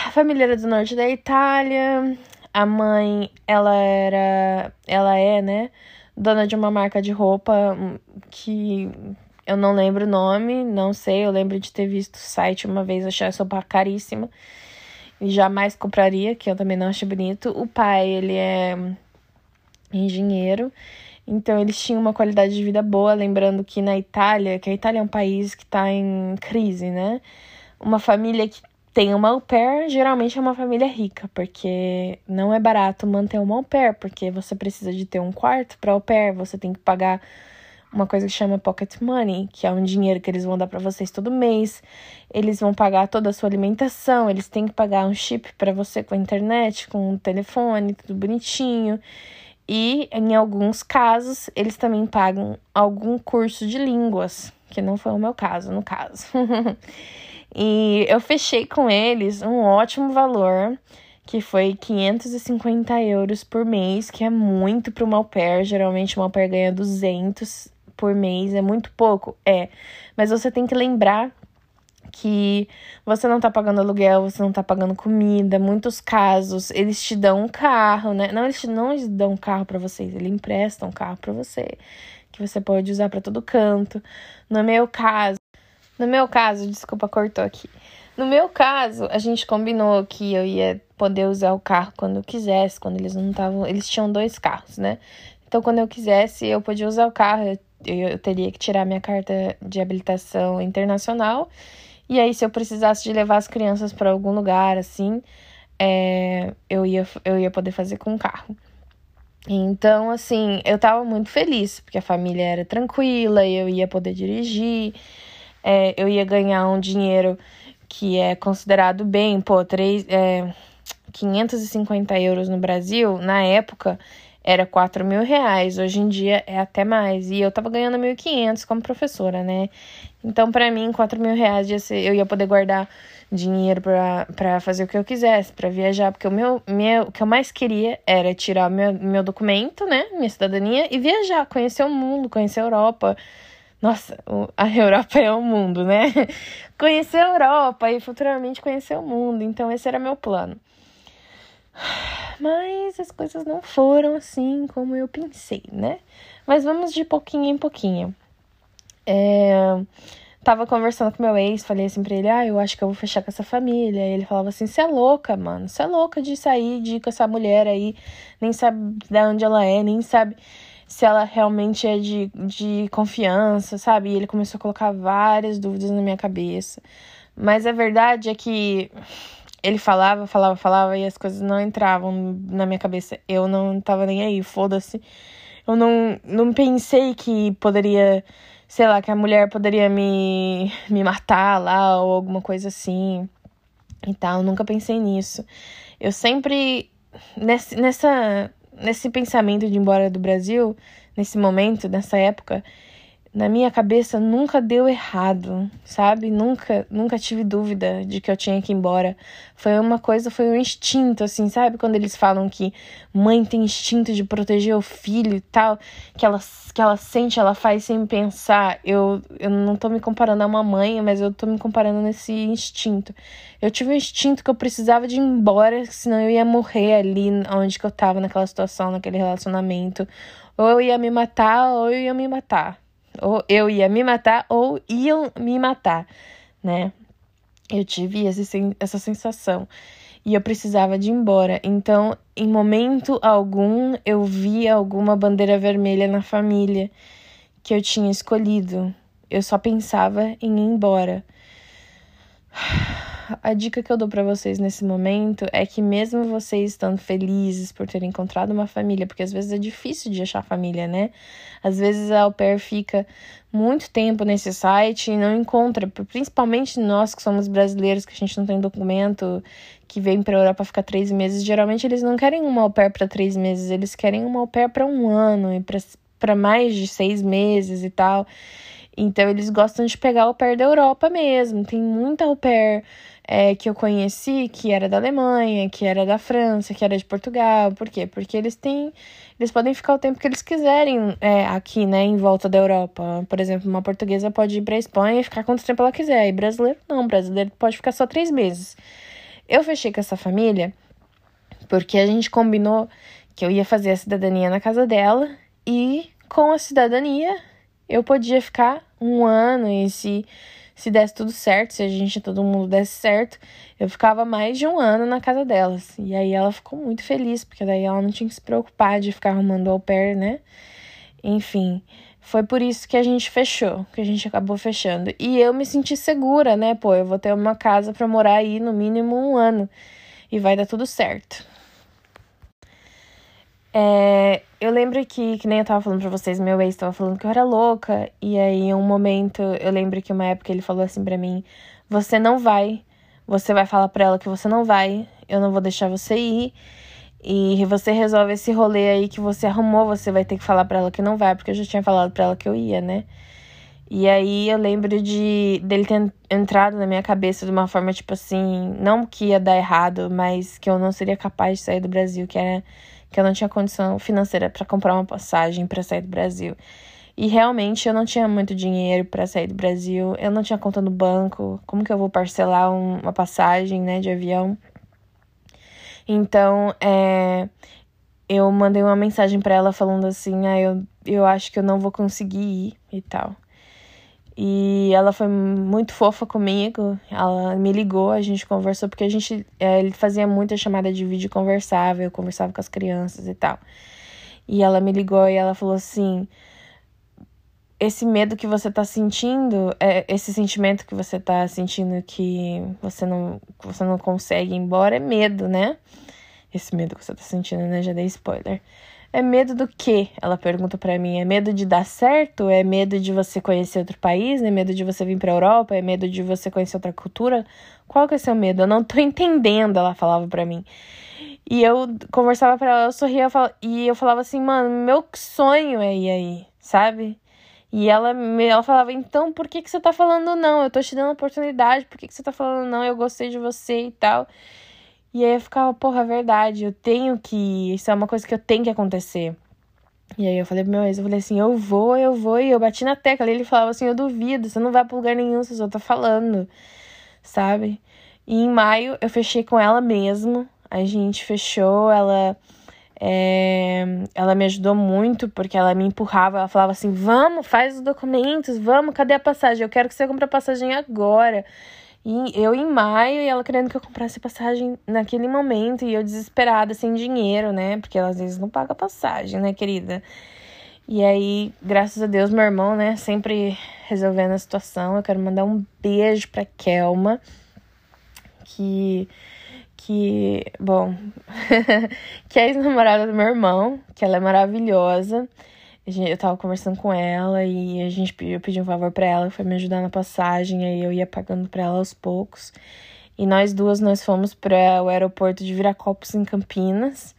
a família era do norte da Itália. A mãe, ela era. Ela é, né? Dona de uma marca de roupa que eu não lembro o nome, não sei. Eu lembro de ter visto o site uma vez, achei essa roupa caríssima. E jamais compraria, que eu também não achei bonito. O pai, ele é engenheiro. Então, eles tinham uma qualidade de vida boa. Lembrando que na Itália, que a Itália é um país que está em crise, né? Uma família que tem uma au pair, geralmente é uma família rica, porque não é barato manter uma au pair, porque você precisa de ter um quarto para au pair, você tem que pagar uma coisa que chama pocket money, que é um dinheiro que eles vão dar para vocês todo mês. Eles vão pagar toda a sua alimentação, eles têm que pagar um chip para você com a internet, com o telefone, tudo bonitinho. E em alguns casos, eles também pagam algum curso de línguas, que não foi o meu caso, no caso. e eu fechei com eles um ótimo valor, que foi 550 euros por mês, que é muito para uma au pair. Geralmente uma au pair ganha 200 por mês é muito pouco? É. Mas você tem que lembrar que você não tá pagando aluguel, você não tá pagando comida. Muitos casos, eles te dão um carro, né? Não, eles te, não eles dão um carro para vocês, eles emprestam um carro para você, que você pode usar para todo canto. No meu caso, no meu caso, desculpa, cortou aqui. No meu caso, a gente combinou que eu ia poder usar o carro quando eu quisesse, quando eles não estavam, eles tinham dois carros, né? Então, quando eu quisesse, eu podia usar o carro. Eu eu teria que tirar minha carta de habilitação internacional. E aí, se eu precisasse de levar as crianças para algum lugar, assim, é, eu, ia, eu ia poder fazer com o carro. Então, assim, eu tava muito feliz, porque a família era tranquila, eu ia poder dirigir, é, eu ia ganhar um dinheiro que é considerado bem, pô, 3, é, 550 euros no Brasil, na época, era 4 mil reais, hoje em dia é até mais. E eu tava ganhando 1.500 como professora, né? Então, para mim, 4 mil reais ia ser, eu ia poder guardar dinheiro para fazer o que eu quisesse, para viajar, porque o meu, meu, o que eu mais queria era tirar meu, meu documento, né? Minha cidadania e viajar, conhecer o mundo, conhecer a Europa. Nossa, a Europa é o mundo, né? Conhecer a Europa e futuramente conhecer o mundo. Então, esse era meu plano. Mas as coisas não foram assim como eu pensei, né? Mas vamos de pouquinho em pouquinho. É, tava conversando com meu ex, falei assim pra ele: Ah, eu acho que eu vou fechar com essa família. E ele falava assim: Você é louca, mano. Você é louca de sair de ir com essa mulher aí, nem sabe de onde ela é, nem sabe se ela realmente é de, de confiança, sabe? E ele começou a colocar várias dúvidas na minha cabeça. Mas a verdade é que ele falava, falava, falava e as coisas não entravam na minha cabeça. Eu não tava nem aí, foda-se. Eu não, não pensei que poderia, sei lá, que a mulher poderia me, me matar lá ou alguma coisa assim e tal. Eu nunca pensei nisso. Eu sempre, nesse, nessa, nesse pensamento de ir embora do Brasil, nesse momento, nessa época, na minha cabeça nunca deu errado, sabe? Nunca, nunca tive dúvida de que eu tinha que ir embora. Foi uma coisa, foi um instinto, assim, sabe? Quando eles falam que mãe tem instinto de proteger o filho e tal, que ela, que ela sente, ela faz sem pensar. Eu, eu não tô me comparando a uma mãe, mas eu tô me comparando nesse instinto. Eu tive um instinto que eu precisava de ir embora, senão eu ia morrer ali onde que eu tava, naquela situação, naquele relacionamento. Ou eu ia me matar, ou eu ia me matar ou eu ia me matar ou iam me matar, né? Eu tive esse, essa sensação e eu precisava de ir embora. Então, em momento algum, eu vi alguma bandeira vermelha na família que eu tinha escolhido. Eu só pensava em ir embora a dica que eu dou para vocês nesse momento é que mesmo vocês estando felizes por terem encontrado uma família, porque às vezes é difícil de achar família, né? Às vezes a au pair fica muito tempo nesse site e não encontra, principalmente nós que somos brasileiros, que a gente não tem documento, que vem para a Europa ficar três meses, geralmente eles não querem uma au pair para três meses, eles querem uma au pair para um ano e para mais de seis meses e tal. Então eles gostam de pegar au pair da Europa mesmo. Tem muita au pair é, que eu conheci que era da Alemanha, que era da França, que era de Portugal. Por quê? Porque eles têm. Eles podem ficar o tempo que eles quiserem é, aqui, né, em volta da Europa. Por exemplo, uma portuguesa pode ir pra Espanha e ficar quanto tempo ela quiser. E brasileiro não, brasileiro pode ficar só três meses. Eu fechei com essa família porque a gente combinou que eu ia fazer a cidadania na casa dela e com a cidadania eu podia ficar um ano e se se desse tudo certo, se a gente, todo mundo desse certo, eu ficava mais de um ano na casa delas. E aí ela ficou muito feliz, porque daí ela não tinha que se preocupar de ficar arrumando au pair, né? Enfim, foi por isso que a gente fechou, que a gente acabou fechando. E eu me senti segura, né? Pô, eu vou ter uma casa para morar aí no mínimo um ano e vai dar tudo certo. É, eu lembro que, que nem eu tava falando pra vocês, meu ex tava falando que eu era louca. E aí, um momento, eu lembro que uma época ele falou assim pra mim: Você não vai. Você vai falar pra ela que você não vai. Eu não vou deixar você ir. E você resolve esse rolê aí que você arrumou. Você vai ter que falar pra ela que não vai, porque eu já tinha falado pra ela que eu ia, né? E aí eu lembro de dele ter entrado na minha cabeça de uma forma tipo assim, não que ia dar errado, mas que eu não seria capaz de sair do Brasil, que era que eu não tinha condição financeira para comprar uma passagem para sair do Brasil. E realmente eu não tinha muito dinheiro para sair do Brasil, eu não tinha conta no banco, como que eu vou parcelar um, uma passagem, né, de avião? Então, é, eu mandei uma mensagem para ela falando assim: ah, eu, eu acho que eu não vou conseguir ir e tal. E ela foi muito fofa comigo. Ela me ligou, a gente conversou, porque a gente é, ele fazia muita chamada de vídeo conversava, eu conversava com as crianças e tal. E ela me ligou e ela falou assim: esse medo que você tá sentindo, é, esse sentimento que você tá sentindo que você não, você não consegue ir embora, é medo, né? Esse medo que você tá sentindo, né? Já dei spoiler. É medo do quê? Ela pergunta para mim. É medo de dar certo? É medo de você conhecer outro país? É medo de você vir pra Europa? É medo de você conhecer outra cultura? Qual que é seu medo? Eu não tô entendendo, ela falava para mim. E eu conversava para ela, eu sorria e eu falava assim, mano, meu sonho é ir aí, sabe? E ela, ela falava, então por que, que você tá falando não? Eu tô te dando oportunidade, por que, que você tá falando não? Eu gostei de você e tal. E aí eu ficava, porra, é verdade, eu tenho que. Isso é uma coisa que eu tenho que acontecer. E aí eu falei pro meu ex, eu falei assim, eu vou, eu vou, e eu bati na tecla. E ele falava assim, eu duvido, você não vai pra lugar nenhum, você só tá falando, sabe? E em maio eu fechei com ela mesmo. A gente fechou, ela. É, ela me ajudou muito porque ela me empurrava, ela falava assim: vamos, faz os documentos, vamos, cadê a passagem? Eu quero que você compre a passagem agora. E eu em maio e ela querendo que eu comprasse passagem naquele momento e eu desesperada, sem dinheiro, né? Porque ela às vezes não paga passagem, né, querida? E aí, graças a Deus, meu irmão, né, sempre resolvendo a situação. Eu quero mandar um beijo pra Kelma, que que, bom, que é ex-namorada do meu irmão, que ela é maravilhosa. Eu tava conversando com ela e a gente pediu, eu pedi um favor para ela, foi me ajudar na passagem, aí eu ia pagando para ela aos poucos. E nós duas nós fomos para o aeroporto de Viracopos em Campinas.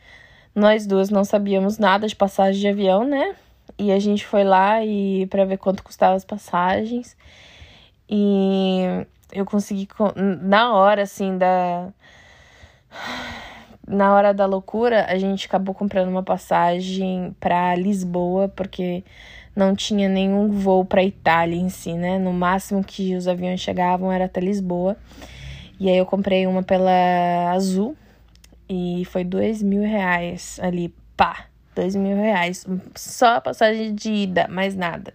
Nós duas não sabíamos nada de passagem de avião, né? E a gente foi lá e para ver quanto custavam as passagens. E eu consegui na hora assim da na hora da loucura, a gente acabou comprando uma passagem para Lisboa, porque não tinha nenhum voo para Itália em si, né? No máximo que os aviões chegavam era até Lisboa. E aí eu comprei uma pela Azul e foi dois mil reais ali, pá, dois mil reais. Só a passagem de ida, mais nada.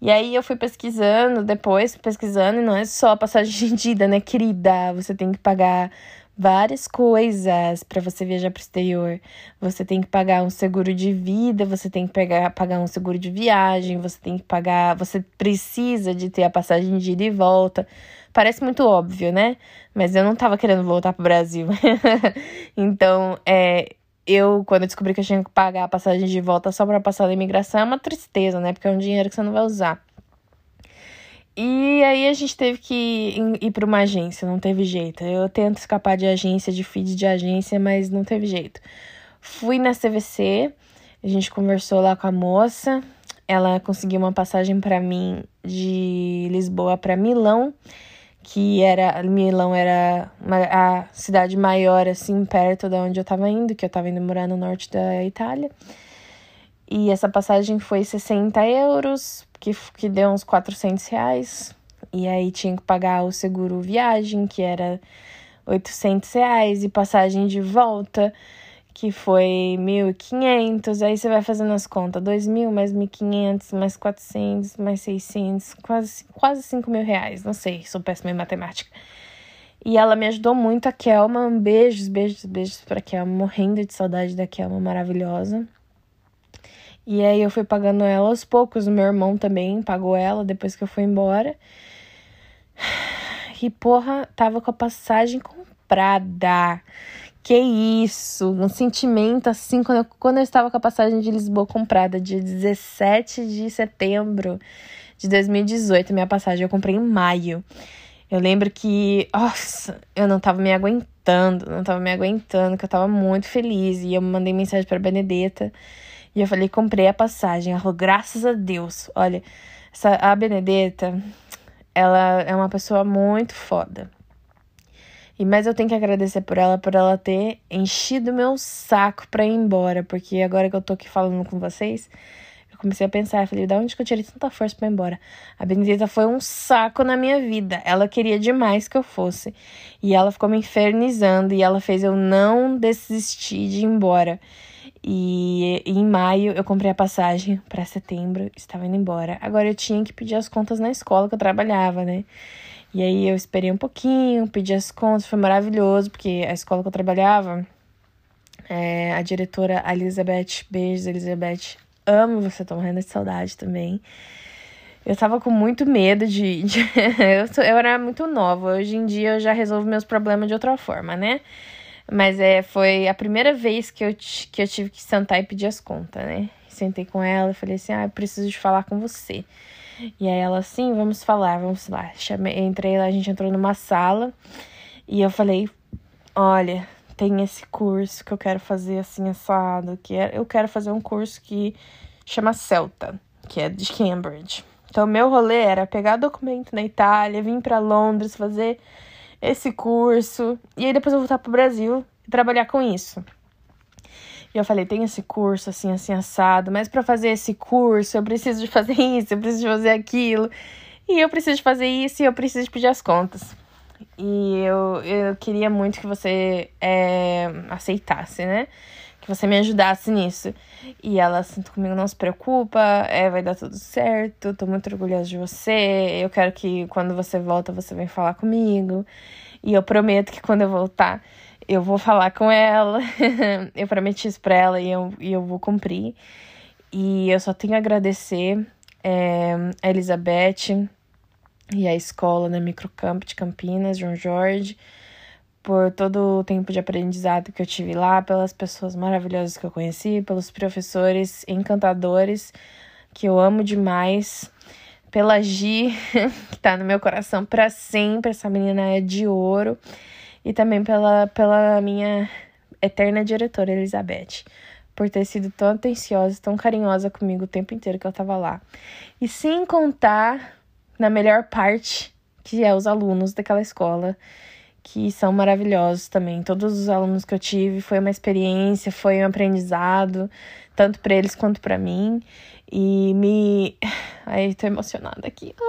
E aí eu fui pesquisando depois, pesquisando, e não é só a passagem de ida, né, querida? Você tem que pagar várias coisas para você viajar para o exterior. Você tem que pagar um seguro de vida, você tem que pegar, pagar um seguro de viagem, você tem que pagar, você precisa de ter a passagem de ida e volta. Parece muito óbvio, né? Mas eu não tava querendo voltar pro Brasil. então, é, eu, quando descobri que eu tinha que pagar a passagem de volta só para passar da imigração, é uma tristeza, né? Porque é um dinheiro que você não vai usar. E aí a gente teve que ir para uma agência, não teve jeito. Eu tento escapar de agência, de feed de agência, mas não teve jeito. Fui na CVC, a gente conversou lá com a moça, ela conseguiu uma passagem para mim de Lisboa para Milão, que era Milão era uma, a cidade maior assim perto da onde eu tava indo, que eu tava indo morar no norte da Itália. E essa passagem foi 60 euros, que, que deu uns 400 reais. E aí tinha que pagar o seguro viagem, que era 800 reais, e passagem de volta, que foi 1.500. Aí você vai fazendo as contas: 2.000 mais 1.500, mais 400, mais 600, quase, quase 5 mil reais. Não sei, sou péssima em matemática. E ela me ajudou muito, a Kelma. Beijos, beijos, beijos pra Kelma. Morrendo de saudade da Kelma, maravilhosa. E aí eu fui pagando ela aos poucos. O meu irmão também pagou ela depois que eu fui embora. E porra, tava com a passagem comprada. Que isso, um sentimento assim, quando eu, quando eu estava com a passagem de Lisboa comprada, dia 17 de setembro de 2018, minha passagem eu comprei em maio. Eu lembro que, nossa, eu não tava me aguentando, não tava me aguentando, que eu tava muito feliz. E eu mandei mensagem pra Benedetta e eu falei, comprei a passagem. Ela falou, graças a Deus. Olha, essa, a Benedetta, ela é uma pessoa muito foda. E mas eu tenho que agradecer por ela, por ela ter enchido meu saco pra ir embora. Porque agora que eu tô aqui falando com vocês, eu comecei a pensar, eu falei, da onde que eu tirei tanta força pra ir embora? A Benedetta foi um saco na minha vida. Ela queria demais que eu fosse. E ela ficou me infernizando e ela fez eu não desistir de ir embora. E, em maio eu comprei a passagem para setembro, estava indo embora. Agora eu tinha que pedir as contas na escola que eu trabalhava, né? E aí eu esperei um pouquinho, pedi as contas, foi maravilhoso, porque a escola que eu trabalhava, é, a diretora Elizabeth, beijos Elizabeth, amo você, tô morrendo de saudade também. Eu tava com muito medo de. de eu, sou, eu era muito nova. Hoje em dia eu já resolvo meus problemas de outra forma, né? Mas é, foi a primeira vez que eu, que eu tive que sentar e pedir as contas, né? Sentei com ela e falei assim: ah, eu preciso de falar com você. E aí ela, sim, vamos falar, vamos lá. Chamei, entrei lá, a gente entrou numa sala e eu falei: olha, tem esse curso que eu quero fazer assim, assado, que é, eu quero fazer um curso que chama Celta, que é de Cambridge. Então, meu rolê era pegar documento na Itália, vir para Londres, fazer esse curso e aí depois eu voltar pro Brasil e trabalhar com isso. E eu falei, tem esse curso assim, assim, assado, mas para fazer esse curso eu preciso de fazer isso, eu preciso de fazer aquilo. E eu preciso de fazer isso e eu preciso de pedir as contas. E eu, eu queria muito que você é, aceitasse, né? Que você me ajudasse nisso. E ela assim comigo, não se preocupa, é, vai dar tudo certo, tô muito orgulhosa de você. Eu quero que quando você volta, você venha falar comigo. E eu prometo que quando eu voltar, eu vou falar com ela. eu prometi isso pra ela e eu, e eu vou cumprir. E eu só tenho a agradecer é, a Elizabeth e a escola na Microcamp de Campinas, João Jorge, por todo o tempo de aprendizado que eu tive lá, pelas pessoas maravilhosas que eu conheci, pelos professores encantadores que eu amo demais, pela Gi, que tá no meu coração para sempre, essa menina é de ouro, e também pela, pela minha eterna diretora, Elizabeth, por ter sido tão atenciosa, tão carinhosa comigo o tempo inteiro que eu tava lá. E sem contar na melhor parte, que é os alunos daquela escola, que são maravilhosos também. Todos os alunos que eu tive foi uma experiência, foi um aprendizado, tanto para eles quanto para mim. E me. Ai, tô emocionada aqui.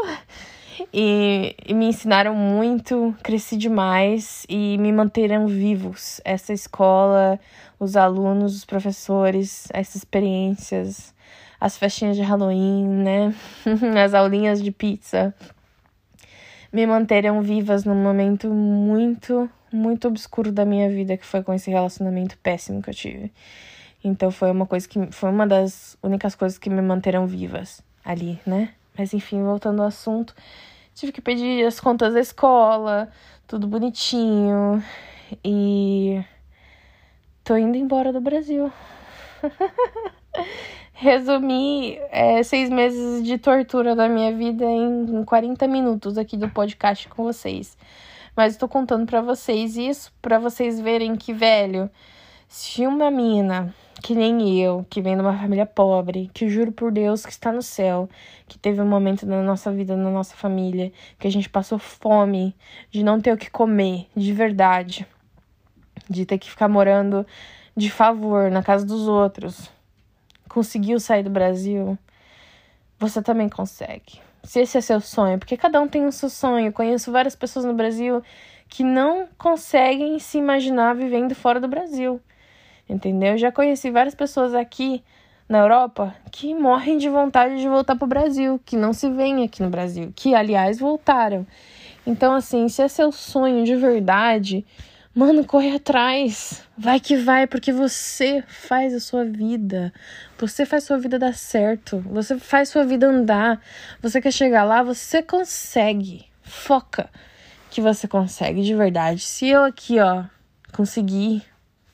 E, e, me ensinaram muito, cresci demais e me manteram vivos. Essa escola, os alunos, os professores, essas experiências as festinhas de Halloween, né? as aulinhas de pizza me manteram vivas num momento muito, muito obscuro da minha vida, que foi com esse relacionamento péssimo que eu tive. Então foi uma coisa que foi uma das únicas coisas que me manteram vivas ali, né? Mas enfim, voltando ao assunto, tive que pedir as contas da escola, tudo bonitinho e tô indo embora do Brasil. resumir é, seis meses de tortura da minha vida em 40 minutos aqui do podcast com vocês. Mas estou contando para vocês isso, para vocês verem que, velho, se uma mina que nem eu, que vem de uma família pobre, que juro por Deus que está no céu, que teve um momento na nossa vida, na nossa família, que a gente passou fome, de não ter o que comer, de verdade, de ter que ficar morando de favor na casa dos outros, conseguiu sair do Brasil, você também consegue. Se esse é seu sonho, porque cada um tem o seu sonho. Eu conheço várias pessoas no Brasil que não conseguem se imaginar vivendo fora do Brasil. Entendeu? Eu já conheci várias pessoas aqui na Europa que morrem de vontade de voltar para o Brasil, que não se veem aqui no Brasil, que aliás voltaram. Então, assim, se é seu sonho de verdade, Mano, corre atrás. Vai que vai, porque você faz a sua vida. Você faz sua vida dar certo. Você faz sua vida andar. Você quer chegar lá, você consegue. Foca que você consegue de verdade. Se eu aqui, ó, conseguir,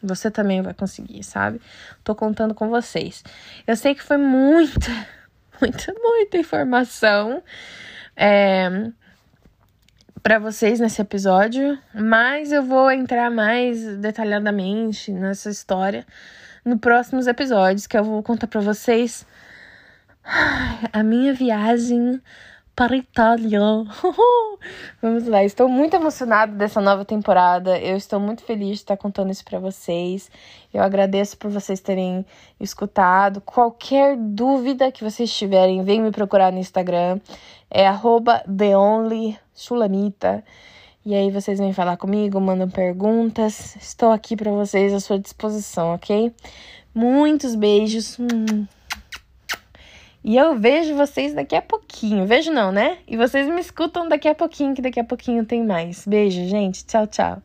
você também vai conseguir, sabe? Tô contando com vocês. Eu sei que foi muita, muita, muita informação. É, para vocês nesse episódio, mas eu vou entrar mais detalhadamente nessa história no próximos episódios que eu vou contar para vocês a minha viagem para a Itália. Vamos lá, estou muito emocionada dessa nova temporada. Eu estou muito feliz de estar contando isso para vocês. Eu agradeço por vocês terem escutado. Qualquer dúvida que vocês tiverem, vem me procurar no Instagram. É @theonlysulamita. E aí vocês vêm falar comigo, mandam perguntas. Estou aqui para vocês à sua disposição, ok? Muitos beijos. E eu vejo vocês daqui a pouquinho. Vejo não, né? E vocês me escutam daqui a pouquinho, que daqui a pouquinho tem mais. Beijo, gente. Tchau, tchau.